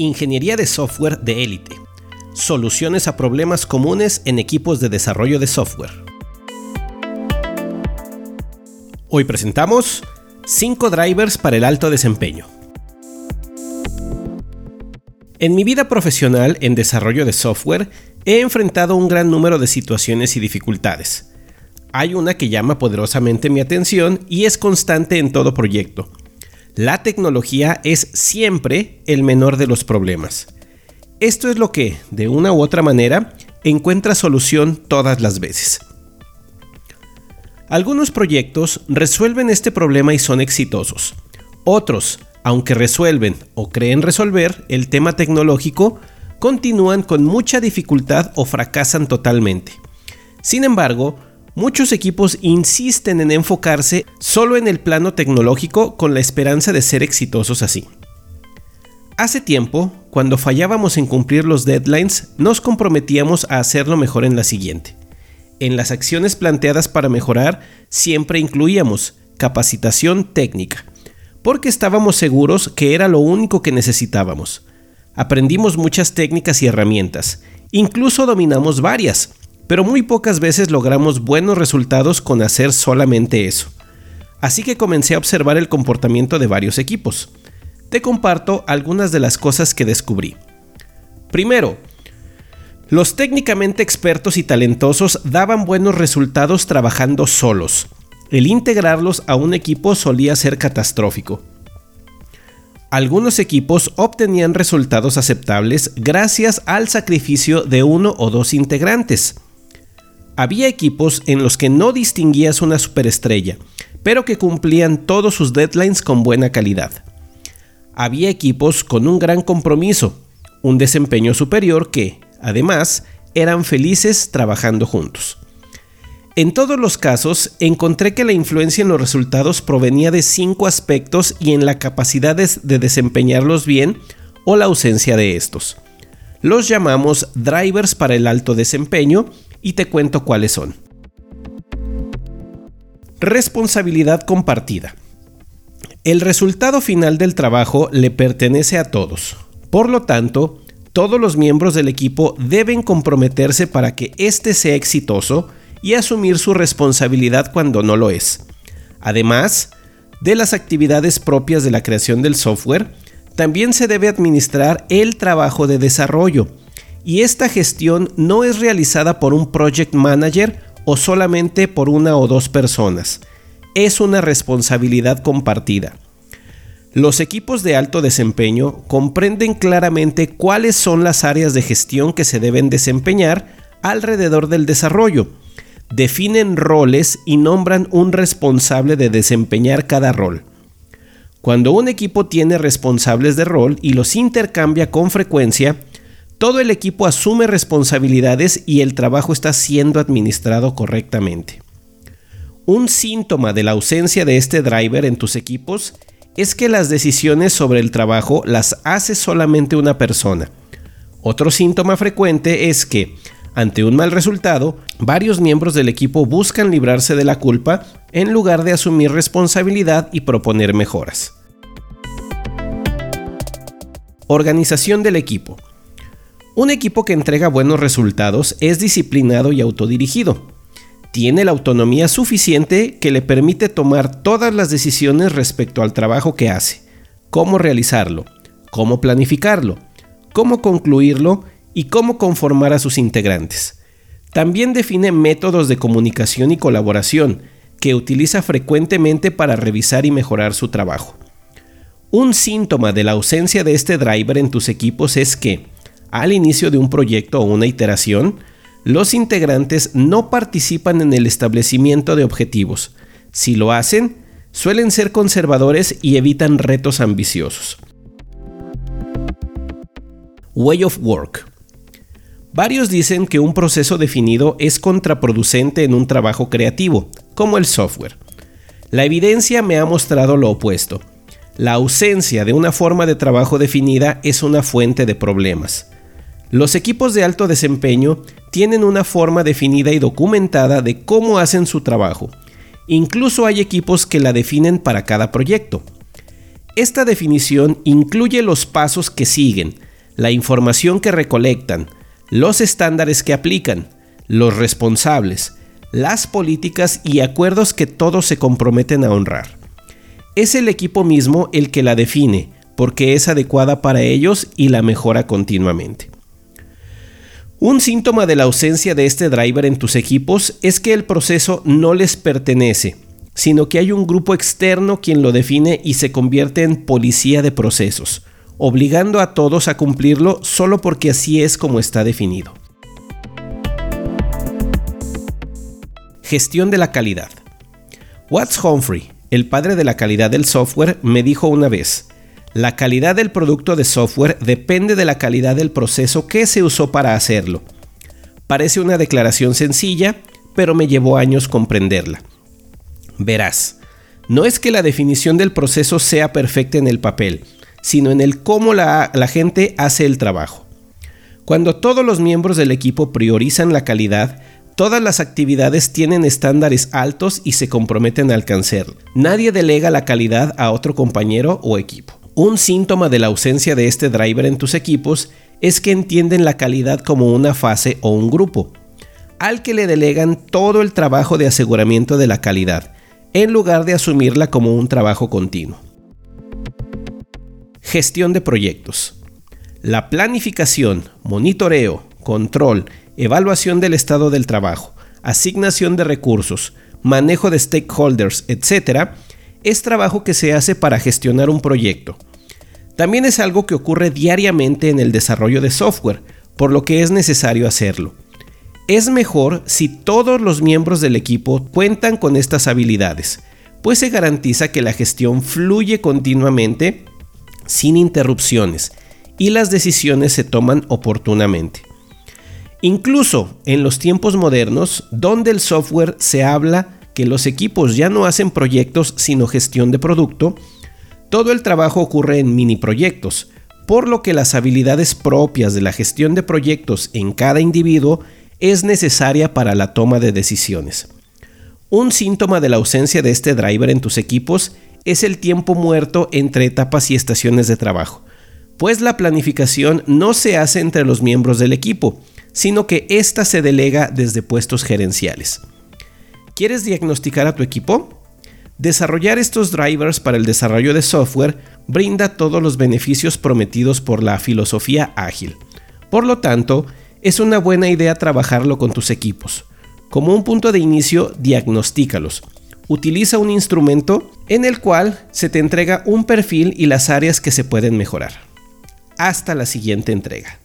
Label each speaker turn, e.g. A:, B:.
A: Ingeniería de software de élite. Soluciones a problemas comunes en equipos de desarrollo de software. Hoy presentamos 5 drivers para el alto desempeño. En mi vida profesional en desarrollo de software he enfrentado un gran número de situaciones y dificultades. Hay una que llama poderosamente mi atención y es constante en todo proyecto, la tecnología es siempre el menor de los problemas. Esto es lo que, de una u otra manera, encuentra solución todas las veces. Algunos proyectos resuelven este problema y son exitosos. Otros, aunque resuelven o creen resolver el tema tecnológico, continúan con mucha dificultad o fracasan totalmente. Sin embargo, Muchos equipos insisten en enfocarse solo en el plano tecnológico con la esperanza de ser exitosos así. Hace tiempo, cuando fallábamos en cumplir los deadlines, nos comprometíamos a hacerlo mejor en la siguiente. En las acciones planteadas para mejorar, siempre incluíamos capacitación técnica, porque estábamos seguros que era lo único que necesitábamos. Aprendimos muchas técnicas y herramientas, incluso dominamos varias, pero muy pocas veces logramos buenos resultados con hacer solamente eso. Así que comencé a observar el comportamiento de varios equipos. Te comparto algunas de las cosas que descubrí. Primero, los técnicamente expertos y talentosos daban buenos resultados trabajando solos. El integrarlos a un equipo solía ser catastrófico. Algunos equipos obtenían resultados aceptables gracias al sacrificio de uno o dos integrantes. Había equipos en los que no distinguías una superestrella, pero que cumplían todos sus deadlines con buena calidad. Había equipos con un gran compromiso, un desempeño superior que, además, eran felices trabajando juntos. En todos los casos, encontré que la influencia en los resultados provenía de cinco aspectos y en la capacidad de desempeñarlos bien o la ausencia de estos. Los llamamos drivers para el alto desempeño y te cuento cuáles son. Responsabilidad compartida. El resultado final del trabajo le pertenece a todos. Por lo tanto, todos los miembros del equipo deben comprometerse para que éste sea exitoso y asumir su responsabilidad cuando no lo es. Además de las actividades propias de la creación del software, también se debe administrar el trabajo de desarrollo, y esta gestión no es realizada por un project manager o solamente por una o dos personas. Es una responsabilidad compartida. Los equipos de alto desempeño comprenden claramente cuáles son las áreas de gestión que se deben desempeñar alrededor del desarrollo. Definen roles y nombran un responsable de desempeñar cada rol. Cuando un equipo tiene responsables de rol y los intercambia con frecuencia, todo el equipo asume responsabilidades y el trabajo está siendo administrado correctamente. Un síntoma de la ausencia de este driver en tus equipos es que las decisiones sobre el trabajo las hace solamente una persona. Otro síntoma frecuente es que, ante un mal resultado, varios miembros del equipo buscan librarse de la culpa en lugar de asumir responsabilidad y proponer mejoras. Organización del equipo. Un equipo que entrega buenos resultados es disciplinado y autodirigido. Tiene la autonomía suficiente que le permite tomar todas las decisiones respecto al trabajo que hace, cómo realizarlo, cómo planificarlo, cómo concluirlo y cómo conformar a sus integrantes. También define métodos de comunicación y colaboración que utiliza frecuentemente para revisar y mejorar su trabajo. Un síntoma de la ausencia de este driver en tus equipos es que, al inicio de un proyecto o una iteración, los integrantes no participan en el establecimiento de objetivos. Si lo hacen, suelen ser conservadores y evitan retos ambiciosos. Way of Work. Varios dicen que un proceso definido es contraproducente en un trabajo creativo, como el software. La evidencia me ha mostrado lo opuesto. La ausencia de una forma de trabajo definida es una fuente de problemas. Los equipos de alto desempeño tienen una forma definida y documentada de cómo hacen su trabajo. Incluso hay equipos que la definen para cada proyecto. Esta definición incluye los pasos que siguen, la información que recolectan, los estándares que aplican, los responsables, las políticas y acuerdos que todos se comprometen a honrar. Es el equipo mismo el que la define, porque es adecuada para ellos y la mejora continuamente. Un síntoma de la ausencia de este driver en tus equipos es que el proceso no les pertenece, sino que hay un grupo externo quien lo define y se convierte en policía de procesos, obligando a todos a cumplirlo solo porque así es como está definido. Gestión de la calidad. Watts Humphrey, el padre de la calidad del software, me dijo una vez, la calidad del producto de software depende de la calidad del proceso que se usó para hacerlo. Parece una declaración sencilla, pero me llevó años comprenderla. Verás, no es que la definición del proceso sea perfecta en el papel, sino en el cómo la, gente hace el trabajo. Cuando todos los miembros del equipo priorizan la calidad, Todas las actividades tienen estándares altos y se comprometen a alcanzarlo. Nadie delega la calidad a otro compañero o equipo. Un síntoma de la ausencia de este driver en tus equipos es que entienden la calidad como una fase o un grupo, al que le delegan todo el trabajo de aseguramiento de la calidad, en lugar de asumirla como un trabajo continuo. Gestión de proyectos. La planificación, monitoreo, control evaluación del estado del trabajo, asignación de recursos, manejo de stakeholders, etc., es trabajo que se hace para gestionar un proyecto. También es algo que ocurre diariamente en el desarrollo de software, por lo que es necesario hacerlo. Es mejor si todos los miembros del equipo cuentan con estas habilidades, pues se garantiza que la gestión fluye continuamente sin interrupciones y las decisiones se toman oportunamente. Incluso en los tiempos modernos, donde el software se habla que los equipos ya no hacen proyectos sino gestión de producto, todo el trabajo ocurre en mini proyectos, por lo que las habilidades propias de la gestión de proyectos en cada individuo es necesaria para la toma de decisiones. Un síntoma de la ausencia de este driver en tus equipos es el tiempo muerto entre etapas y estaciones de trabajo, pues la planificación no se hace entre los miembros del equipo, sino que ésta se delega desde puestos gerenciales. ¿Quieres diagnosticar a tu equipo? Desarrollar estos drivers para el desarrollo de software brinda todos los beneficios prometidos por la filosofía ágil. Por lo tanto, es una buena idea trabajarlo con tus equipos. Como un punto de inicio, diagnostícalos. Utiliza un instrumento en el cual se te entrega un perfil y las áreas que se pueden mejorar. Hasta la siguiente entrega.